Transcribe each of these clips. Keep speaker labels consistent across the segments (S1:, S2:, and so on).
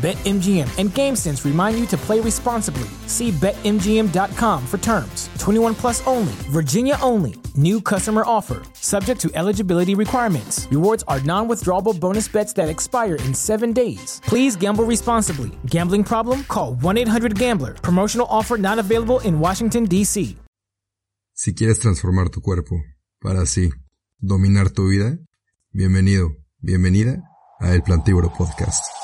S1: BetMGM and GameSense remind you to play responsibly. See BetMGM.com for terms. 21 plus only, Virginia only. New customer offer, subject to eligibility requirements. Rewards are non withdrawable bonus bets that expire in seven days. Please gamble responsibly. Gambling problem? Call 1 800 Gambler. Promotional offer not available in Washington, D.C.
S2: Si quieres transformar tu cuerpo para así dominar tu vida, bienvenido, bienvenida a El Plantívoro Podcast.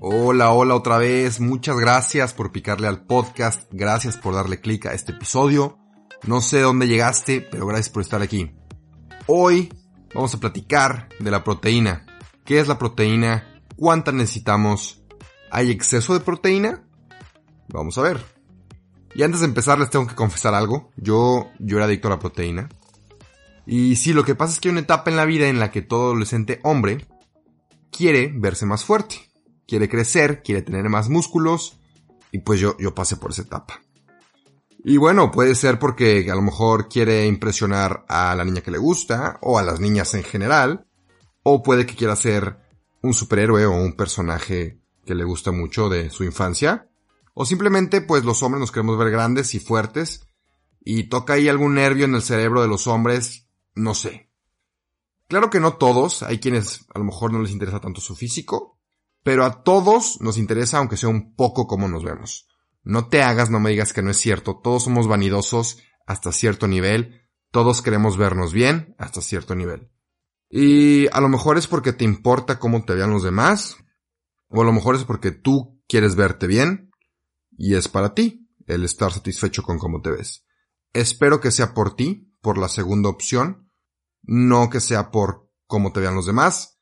S2: Hola, hola otra vez. Muchas gracias por picarle al podcast. Gracias por darle clic a este episodio. No sé dónde llegaste, pero gracias por estar aquí. Hoy vamos a platicar de la proteína. ¿Qué es la proteína? ¿Cuánta necesitamos? ¿Hay exceso de proteína? Vamos a ver. Y antes de empezar les tengo que confesar algo. Yo, yo era adicto a la proteína. Y sí, lo que pasa es que hay una etapa en la vida en la que todo adolescente hombre quiere verse más fuerte quiere crecer, quiere tener más músculos, y pues yo, yo pasé por esa etapa. Y bueno, puede ser porque a lo mejor quiere impresionar a la niña que le gusta, o a las niñas en general, o puede que quiera ser un superhéroe o un personaje que le gusta mucho de su infancia, o simplemente pues los hombres nos queremos ver grandes y fuertes, y toca ahí algún nervio en el cerebro de los hombres, no sé. Claro que no todos, hay quienes a lo mejor no les interesa tanto su físico, pero a todos nos interesa aunque sea un poco cómo nos vemos. No te hagas, no me digas que no es cierto, todos somos vanidosos hasta cierto nivel, todos queremos vernos bien hasta cierto nivel. Y a lo mejor es porque te importa cómo te vean los demás, o a lo mejor es porque tú quieres verte bien, y es para ti el estar satisfecho con cómo te ves. Espero que sea por ti, por la segunda opción, no que sea por cómo te vean los demás,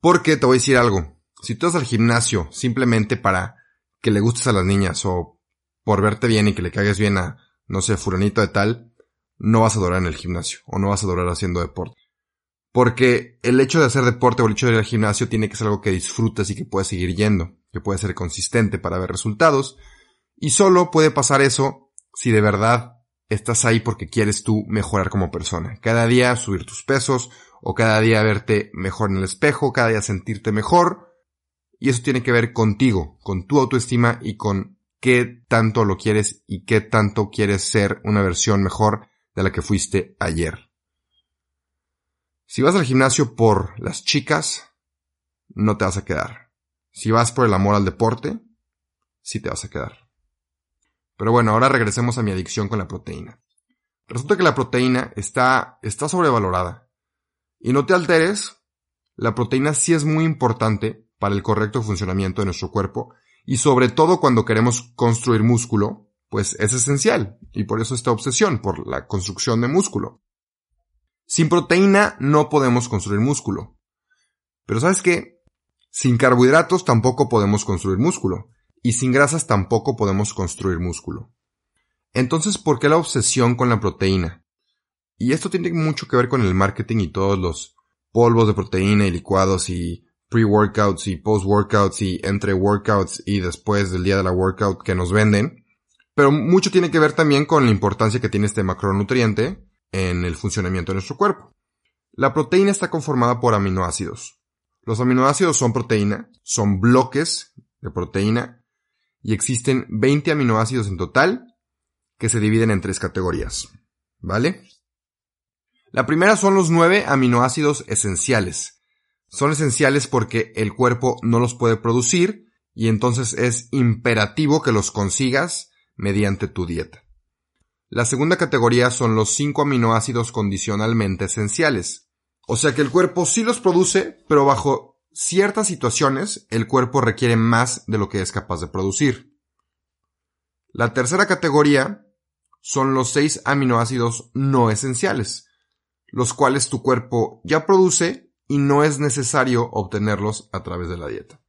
S2: porque te voy a decir algo, si tú vas al gimnasio simplemente para que le gustes a las niñas o por verte bien y que le caigas bien a, no sé, furanito de tal, no vas a adorar en el gimnasio o no vas a adorar haciendo deporte. Porque el hecho de hacer deporte o el hecho de ir al gimnasio tiene que ser algo que disfrutes y que puedes seguir yendo, que puede ser consistente para ver resultados. Y solo puede pasar eso si de verdad estás ahí porque quieres tú mejorar como persona. Cada día subir tus pesos o cada día verte mejor en el espejo, cada día sentirte mejor y eso tiene que ver contigo, con tu autoestima y con qué tanto lo quieres y qué tanto quieres ser una versión mejor de la que fuiste ayer. Si vas al gimnasio por las chicas, no te vas a quedar. Si vas por el amor al deporte, sí te vas a quedar. Pero bueno, ahora regresemos a mi adicción con la proteína. Resulta que la proteína está, está sobrevalorada. Y no te alteres, la proteína sí es muy importante para el correcto funcionamiento de nuestro cuerpo y sobre todo cuando queremos construir músculo, pues es esencial y por eso esta obsesión por la construcción de músculo. Sin proteína no podemos construir músculo. Pero ¿sabes qué? Sin carbohidratos tampoco podemos construir músculo y sin grasas tampoco podemos construir músculo. Entonces, ¿por qué la obsesión con la proteína? Y esto tiene mucho que ver con el marketing y todos los polvos de proteína y licuados y pre-workouts y post-workouts y entre workouts y después del día de la workout que nos venden. Pero mucho tiene que ver también con la importancia que tiene este macronutriente en el funcionamiento de nuestro cuerpo. La proteína está conformada por aminoácidos. Los aminoácidos son proteína, son bloques de proteína y existen 20 aminoácidos en total que se dividen en tres categorías. ¿Vale? La primera son los 9 aminoácidos esenciales, son esenciales porque el cuerpo no los puede producir y entonces es imperativo que los consigas mediante tu dieta. La segunda categoría son los 5 aminoácidos condicionalmente esenciales. O sea que el cuerpo sí los produce, pero bajo ciertas situaciones el cuerpo requiere más de lo que es capaz de producir. La tercera categoría son los seis aminoácidos no esenciales, los cuales tu cuerpo ya produce y no es necesario obtenerlos a través de la dieta.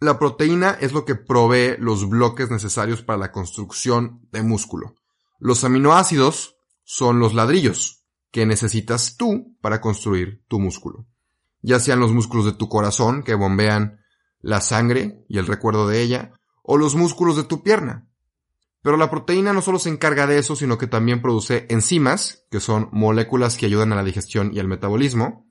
S2: La proteína es lo que provee los bloques necesarios para la construcción de músculo. Los aminoácidos son los ladrillos que necesitas tú para construir tu músculo. Ya sean los músculos de tu corazón que bombean la sangre y el recuerdo de ella, o los músculos de tu pierna. Pero la proteína no solo se encarga de eso, sino que también produce enzimas, que son moléculas que ayudan a la digestión y al metabolismo,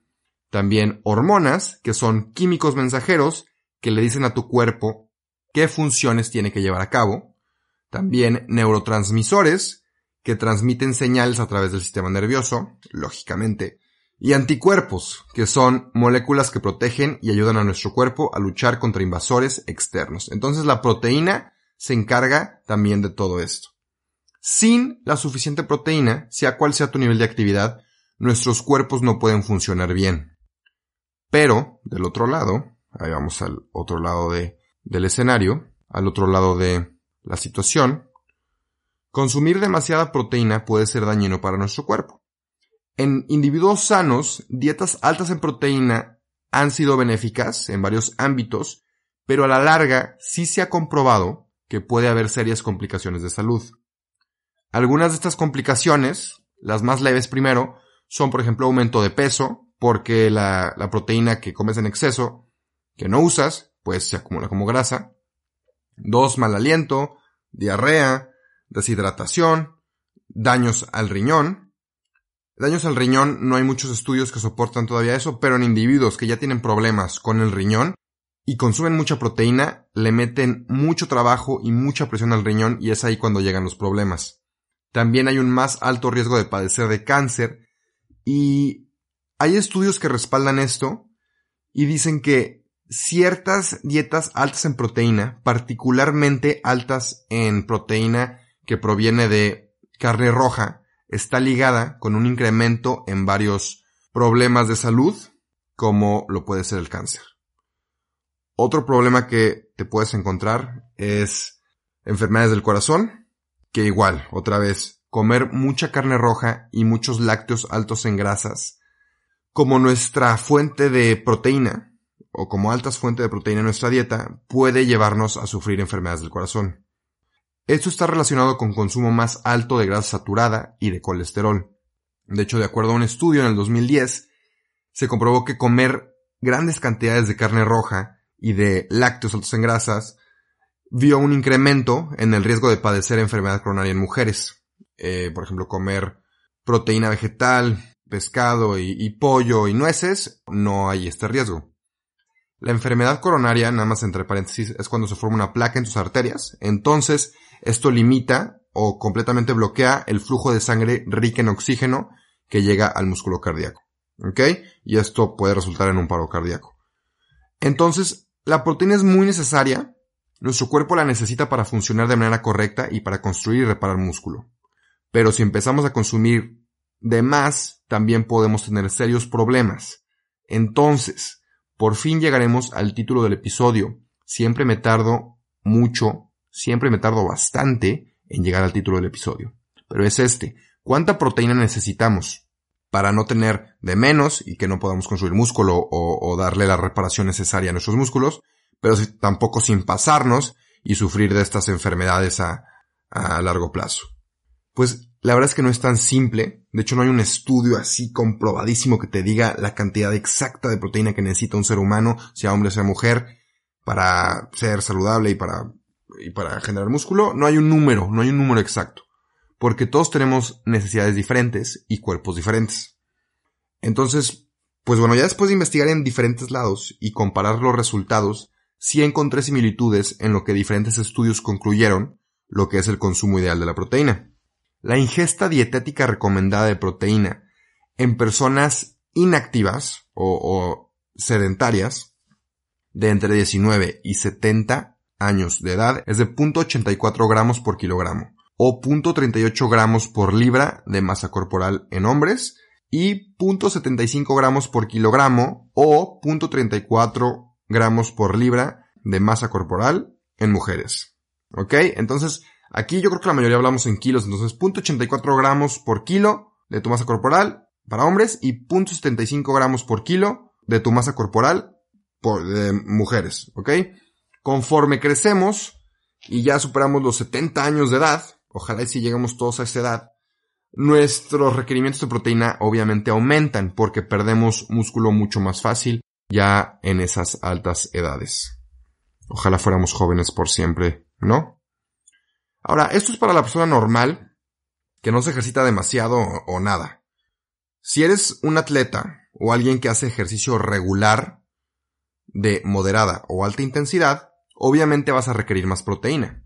S2: también hormonas, que son químicos mensajeros que le dicen a tu cuerpo qué funciones tiene que llevar a cabo, también neurotransmisores, que transmiten señales a través del sistema nervioso, lógicamente, y anticuerpos, que son moléculas que protegen y ayudan a nuestro cuerpo a luchar contra invasores externos. Entonces la proteína se encarga también de todo esto. Sin la suficiente proteína, sea cual sea tu nivel de actividad, nuestros cuerpos no pueden funcionar bien. Pero, del otro lado, ahí vamos al otro lado de, del escenario, al otro lado de la situación, consumir demasiada proteína puede ser dañino para nuestro cuerpo. En individuos sanos, dietas altas en proteína han sido benéficas en varios ámbitos, pero a la larga sí se ha comprobado que puede haber serias complicaciones de salud. Algunas de estas complicaciones, las más leves primero, son por ejemplo aumento de peso, porque la, proteína que comes en exceso, que no usas, pues se acumula como grasa. Dos, mal aliento, diarrea, deshidratación, daños al riñón, Daños al riñón, no hay muchos estudios que soportan todavía eso, pero en individuos que ya tienen problemas con el riñón y consumen mucha proteína, le meten mucho trabajo y mucha presión al riñón y es ahí cuando llegan los problemas. También hay un más alto riesgo de padecer de cáncer y hay estudios que respaldan esto y dicen que ciertas dietas altas en proteína, particularmente altas en proteína que proviene de carne roja, está ligada con un incremento en varios problemas de salud, como lo puede ser el cáncer. Otro problema que te puedes encontrar es enfermedades del corazón, que igual, otra vez, comer mucha carne roja y muchos lácteos altos en grasas, como nuestra fuente de proteína, o como altas fuentes de proteína en nuestra dieta, puede llevarnos a sufrir enfermedades del corazón. Esto está relacionado con consumo más alto de grasa saturada y de colesterol. De hecho, de acuerdo a un estudio en el 2010, se comprobó que comer grandes cantidades de carne roja y de lácteos altos en grasas vio un incremento en el riesgo de padecer enfermedad coronaria en mujeres. Eh, por ejemplo, comer proteína vegetal, pescado y, y pollo y nueces, no hay este riesgo. La enfermedad coronaria, nada más entre paréntesis, es cuando se forma una placa en tus arterias. Entonces, esto limita o completamente bloquea el flujo de sangre rica en oxígeno que llega al músculo cardíaco. ¿Ok? Y esto puede resultar en un paro cardíaco. Entonces, la proteína es muy necesaria. Nuestro cuerpo la necesita para funcionar de manera correcta y para construir y reparar músculo. Pero si empezamos a consumir de más, también podemos tener serios problemas. Entonces, por fin llegaremos al título del episodio. Siempre me tardo mucho Siempre me tardo bastante en llegar al título del episodio. Pero es este. ¿Cuánta proteína necesitamos para no tener de menos y que no podamos construir músculo o, darle la reparación necesaria a nuestros músculos, pero tampoco sin pasarnos y sufrir de estas enfermedades a, a largo plazo? Pues la verdad es que no es tan simple. De hecho, no hay un estudio así comprobadísimo que te diga la cantidad exacta de proteína que necesita un ser humano, sea hombre o sea mujer, para ser saludable y para y para generar músculo, no hay un número, no hay un número exacto, porque todos tenemos necesidades diferentes y cuerpos diferentes. Entonces, pues bueno, ya después de investigar en diferentes lados y comparar los resultados, sí encontré similitudes en lo que diferentes estudios concluyeron lo que es el consumo ideal de la proteína. La ingesta dietética recomendada de proteína en personas inactivas o, sedentarias de entre 19 y 70 años de edad es de 0.84 gramos por kilogramo o 0.38 gramos por libra de masa corporal en hombres y 0.75 gramos por kilogramo o 0.34 gramos por libra de masa corporal en mujeres. ¿Ok? Entonces, aquí yo creo que la mayoría hablamos en kilos, entonces 0.84 gramos por kilo de tu masa corporal para hombres y 0.75 gramos por kilo de tu masa corporal por, de mujeres. ¿Ok? Conforme crecemos y ya superamos los 70 años de edad, ojalá y si llegamos todos a esa edad, nuestros requerimientos de proteína obviamente aumentan porque perdemos músculo mucho más fácil ya en esas altas edades. Ojalá fuéramos jóvenes por siempre, ¿no? Ahora, esto es para la persona normal que no se ejercita demasiado o, nada. Si eres un atleta o alguien que hace ejercicio regular de moderada o alta intensidad, obviamente vas a requerir más proteína.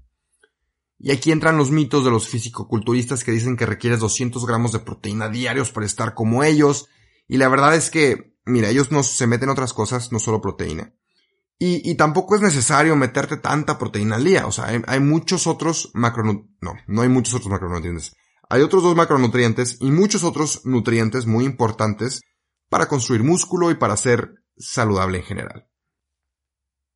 S2: Y aquí entran los mitos de los fisicoculturistas que dicen que requieres 200 gramos de proteína diarios para estar como ellos. Y la verdad es que, mira, ellos no se meten otras cosas, no solo proteína. Y, tampoco es necesario meterte tanta proteína al día. O sea, hay, hay muchos otros macronutrientes. No, no hay muchos otros macronutrientes. Hay otros dos macronutrientes y muchos otros nutrientes muy importantes para construir músculo y para ser saludable en general.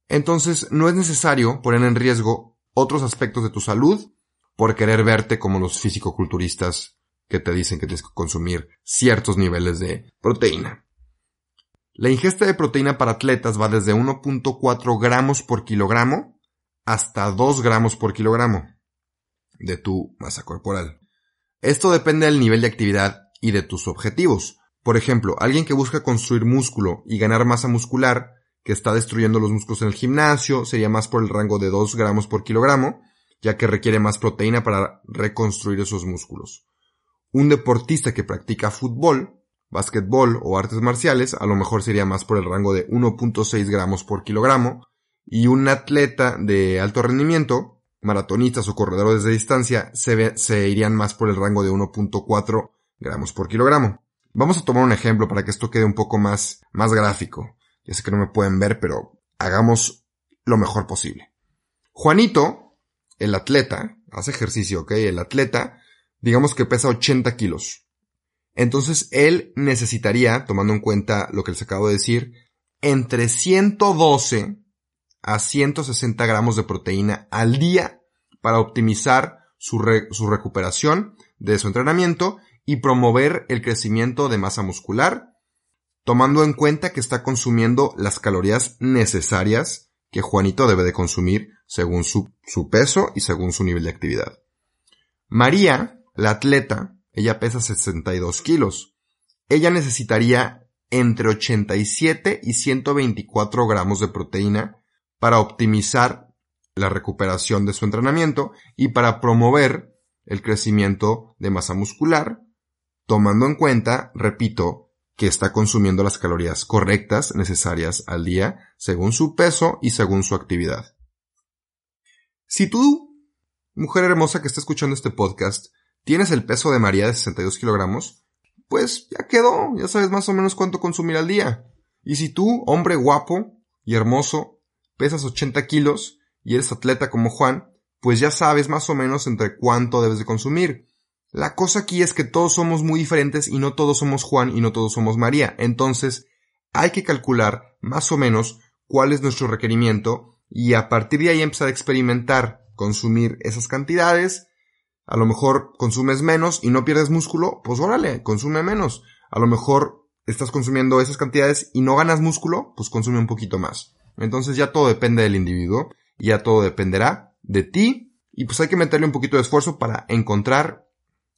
S2: Entonces, no es necesario poner en riesgo otros aspectos de tu salud por querer verte como los fisicoculturistas que te dicen que tienes que consumir ciertos niveles de proteína. La ingesta de proteína para atletas va desde 1.4 gramos por kilogramo hasta 2 gramos por kilogramo de tu masa corporal. Esto depende del nivel de actividad y de tus objetivos. Por ejemplo, alguien que busca construir músculo y ganar masa muscular que está destruyendo los músculos en el gimnasio, sería más por el rango de 2 gramos por kilogramo, ya que requiere más proteína para reconstruir esos músculos. Un deportista que practica fútbol, básquetbol o artes marciales, a lo mejor sería más por el rango de 1.6 gramos por kilogramo, y un atleta de alto rendimiento, maratonistas o corredores de distancia, se, se irían más por el rango de 1.4 gramos por kilogramo. Vamos a tomar un ejemplo para que esto quede un poco más, más gráfico. Ya sé que no me pueden ver, pero hagamos lo mejor posible. Juanito, el atleta, hace ejercicio, ¿ok? El atleta, digamos que pesa 80 kilos. Entonces él necesitaría, tomando en cuenta lo que les acabo de decir, entre 112 a 160 gramos de proteína al día para optimizar su, su recuperación de su entrenamiento y promover el crecimiento de masa muscular tomando en cuenta que está consumiendo las calorías necesarias que Juanito debe de consumir según su, su, peso y según su nivel de actividad. María, la atleta, ella pesa 62 kilos. Ella necesitaría entre 87 y 124 gramos de proteína para optimizar la recuperación de su entrenamiento y para promover el crecimiento de masa muscular, tomando en cuenta, repito, que está consumiendo las calorías correctas necesarias al día según su peso y según su actividad. Si tú, mujer hermosa que está escuchando este podcast, tienes el peso de María de 62 kilogramos, pues ya quedó, ya sabes más o menos cuánto consumir al día. Y si tú, hombre guapo y hermoso, pesas 80 kilos y eres atleta como Juan, pues ya sabes más o menos entre cuánto debes de consumir. La cosa aquí es que todos somos muy diferentes y no todos somos Juan y no todos somos María. Entonces, hay que calcular más o menos cuál es nuestro requerimiento y a partir de ahí empezar a experimentar, consumir esas cantidades. A lo mejor consumes menos y no pierdes músculo, pues órale, consume menos. A lo mejor estás consumiendo esas cantidades y no ganas músculo, pues consume un poquito más. Entonces ya todo depende del individuo ya todo dependerá de ti y pues hay que meterle un poquito de esfuerzo para encontrar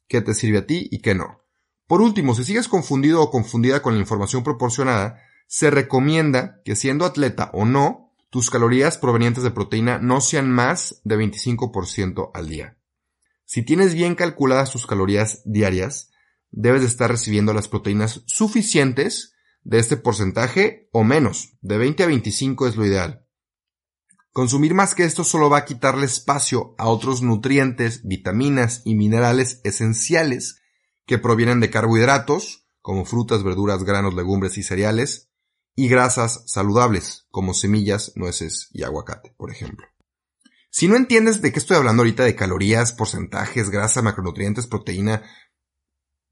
S2: qué te sirve a ti y qué no. Por último, si sigues confundido o confundida con la información proporcionada, se recomienda que siendo atleta o no, tus calorías provenientes de proteína no sean más de 25% al día. Si tienes bien calculadas tus calorías diarias, debes de estar recibiendo las proteínas suficientes de este porcentaje o menos. De 20 a 25 es lo ideal. Consumir más que esto solo va a quitarle espacio a otros nutrientes, vitaminas y minerales esenciales que provienen de carbohidratos, como frutas, verduras, granos, legumbres y cereales, y grasas saludables, como semillas, nueces y aguacate, por ejemplo. Si no entiendes de qué estoy hablando ahorita de calorías, porcentajes, grasa, macronutrientes, proteína,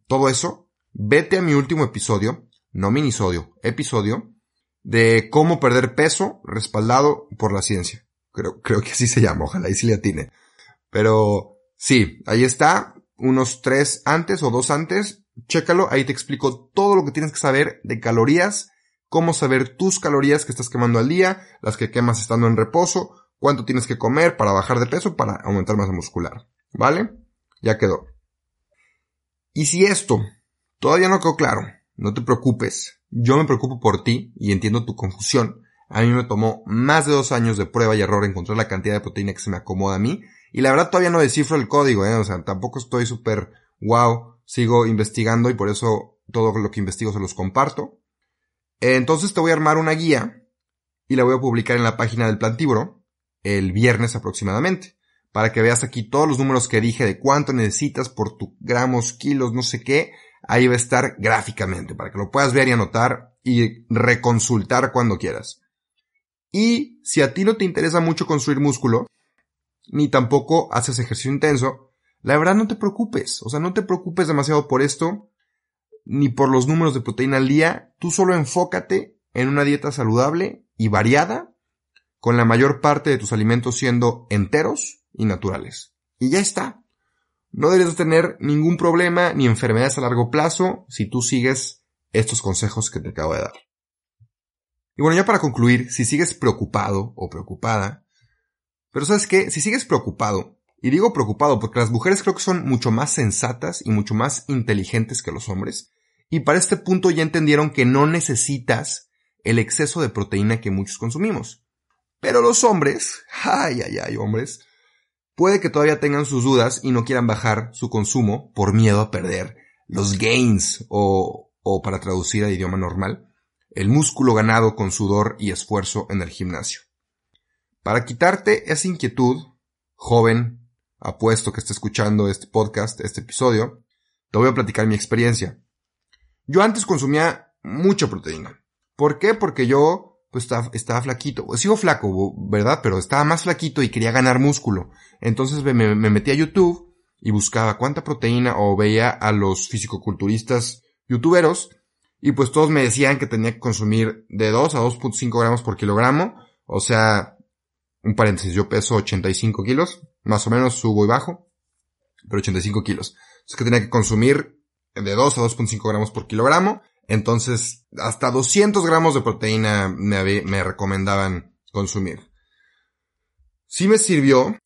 S2: todo eso, vete a mi último episodio, no minisodio, episodio, de cómo perder peso respaldado por la ciencia. Creo, creo que así se llama, ojalá y si le atine. Pero sí, ahí está, unos tres antes o dos antes, chécalo, ahí te explico todo lo que tienes que saber de calorías, cómo saber tus calorías que estás quemando al día, las que quemas estando en reposo, cuánto tienes que comer para bajar de peso, para aumentar masa muscular. ¿Vale? Ya quedó. Y si esto todavía no quedó claro, no te preocupes. Yo me preocupo por ti y entiendo tu confusión. A mí me tomó más de dos años de prueba y error encontrar la cantidad de proteína que se me acomoda a mí. Y la verdad todavía no descifro el código, ¿eh? O sea, tampoco estoy súper wow. Sigo investigando y por eso todo lo que investigo se los comparto. Entonces te voy a armar una guía y la voy a publicar en la página del Plantibro el viernes aproximadamente para que veas aquí todos los números que dije de cuánto necesitas por tu gramos, kilos, no sé qué. Ahí va a estar gráficamente para que lo puedas ver y anotar y reconsultar cuando quieras. Y si a ti no te interesa mucho construir músculo, ni tampoco haces ejercicio intenso, la verdad no te preocupes. O sea, no te preocupes demasiado por esto, ni por los números de proteína al día. Tú solo enfócate en una dieta saludable y variada, con la mayor parte de tus alimentos siendo enteros y naturales. Y ya está. No deberías tener ningún problema ni enfermedades a largo plazo si tú sigues estos consejos que te acabo de dar. Y bueno, ya para concluir, si sigues preocupado o preocupada, pero sabes qué, si sigues preocupado, y digo preocupado porque las mujeres creo que son mucho más sensatas y mucho más inteligentes que los hombres, y para este punto ya entendieron que no necesitas el exceso de proteína que muchos consumimos. Pero los hombres, ay, ay, ay, hombres, Puede que todavía tengan sus dudas y no quieran bajar su consumo por miedo a perder los gains o, o para traducir a idioma normal, el músculo ganado con sudor y esfuerzo en el gimnasio. Para quitarte esa inquietud, joven, apuesto que esté escuchando este podcast, este episodio, te voy a platicar mi experiencia. Yo antes consumía mucha proteína. ¿Por qué? Porque yo pues estaba, estaba flaquito. Sigo flaco, ¿verdad? Pero estaba más flaquito y quería ganar músculo. Entonces me, me metí a YouTube y buscaba cuánta proteína o veía a los fisicoculturistas youtuberos y pues todos me decían que tenía que consumir de 2 a 2.5 gramos por kilogramo. O sea, un paréntesis, yo peso 85 kilos, más o menos subo y bajo, pero 85 kilos. Entonces que tenía que consumir de 2 a 2.5 gramos por kilogramo entonces, hasta 200 gramos de proteína me, me recomendaban consumir. Sí me sirvió,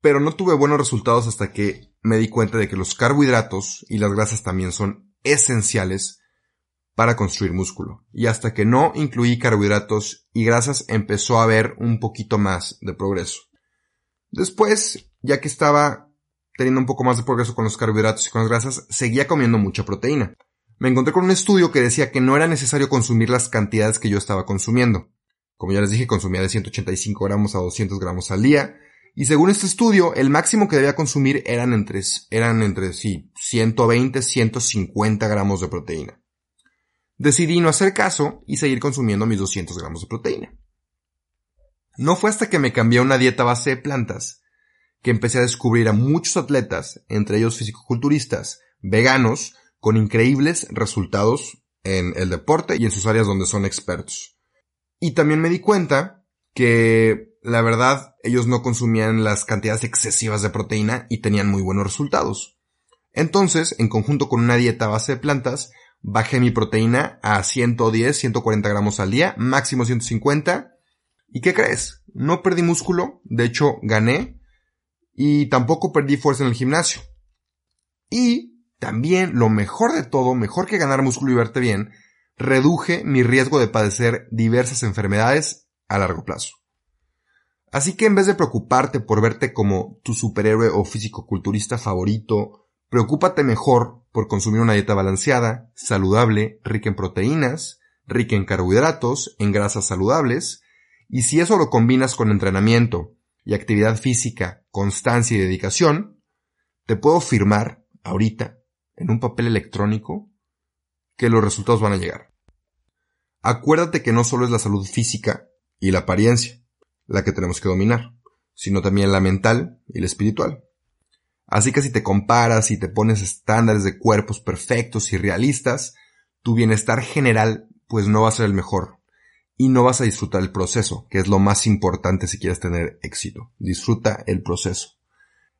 S2: pero no tuve buenos resultados hasta que me di cuenta de que los carbohidratos y las grasas también son esenciales para construir músculo. Y hasta que no incluí carbohidratos y grasas empezó a haber un poquito más de progreso. Después, ya que estaba teniendo un poco más de progreso con los carbohidratos y con las grasas, seguía comiendo mucha proteína me encontré con un estudio que decía que no era necesario consumir las cantidades que yo estaba consumiendo. Como ya les dije, consumía de 185 gramos a 200 gramos al día. Y según este estudio, el máximo que debía consumir eran entre, eran entre sí, 120, 150 gramos de proteína. Decidí no hacer caso y seguir consumiendo mis 200 gramos de proteína. No fue hasta que me cambié a una dieta base de plantas que empecé a descubrir a muchos atletas, entre ellos fisicoculturistas, veganos, con increíbles resultados en el deporte y en sus áreas donde son expertos. Y también me di cuenta que la verdad ellos no consumían las cantidades excesivas de proteína y tenían muy buenos resultados. Entonces, en conjunto con una dieta base de plantas, bajé mi proteína a 110, 140 gramos al día, máximo 150. ¿Y qué crees? No perdí músculo, de hecho gané, y tampoco perdí fuerza en el gimnasio. Y también, lo mejor de todo, mejor que ganar músculo y verte bien, reduje mi riesgo de padecer diversas enfermedades a largo plazo. Así que en vez de preocuparte por verte como tu superhéroe o físico-culturista favorito, preocúpate mejor por consumir una dieta balanceada, saludable, rica en proteínas, rica en carbohidratos, en grasas saludables, y si eso lo combinas con entrenamiento y actividad física, constancia y dedicación, te puedo firmar ahorita en un papel electrónico que los resultados van a llegar. Acuérdate que no solo es la salud física y la apariencia la que tenemos que dominar, sino también la mental y la espiritual. Así que si te comparas y te pones estándares de cuerpos perfectos y realistas, tu bienestar general pues no va a ser el mejor. Y no vas a disfrutar el proceso, que es lo más importante si quieres tener éxito. Disfruta el proceso.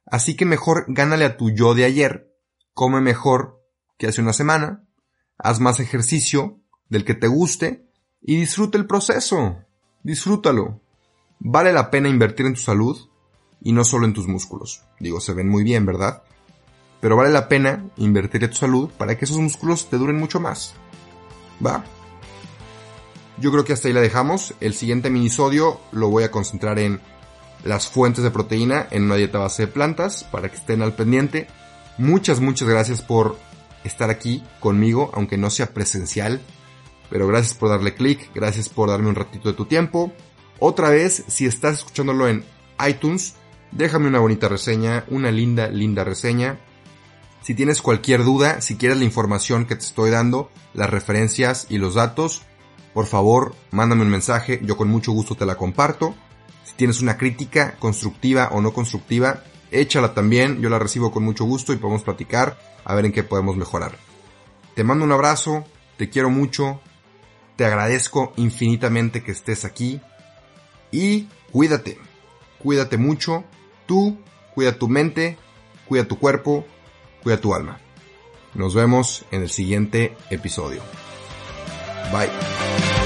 S2: Así que mejor gánale a tu yo de ayer, come mejor que hace una semana, haz más ejercicio del que te guste y disfruta el proceso. Disfrútalo. Vale la pena invertir en tu salud y no solo en tus músculos. Digo, se ven muy bien, ¿verdad? Pero vale la pena invertir en tu salud para que esos músculos te duren mucho más. ¿Va? Yo creo que hasta ahí la dejamos. El siguiente minisodio lo voy a concentrar en las fuentes de proteína en una dieta base de plantas para que estén al pendiente. Muchas, muchas gracias por estar aquí conmigo, aunque no sea presencial. Pero gracias por darle clic, gracias por darme un ratito de tu tiempo. Otra vez, si estás escuchándolo en iTunes, déjame una bonita reseña, una linda, linda reseña. Si tienes cualquier duda, si quieres la información que te estoy dando, las referencias y los datos, por favor, mándame un mensaje, yo con mucho gusto te la comparto. Si tienes una crítica constructiva o no constructiva, échala también, yo la recibo con mucho gusto y podemos platicar a ver en qué podemos mejorar. Te mando un abrazo, te quiero mucho, te agradezco infinitamente que estés aquí y cuídate, cuídate mucho, tú, cuida tu mente, cuida tu cuerpo, cuida tu alma. Nos vemos en el siguiente episodio. Bye.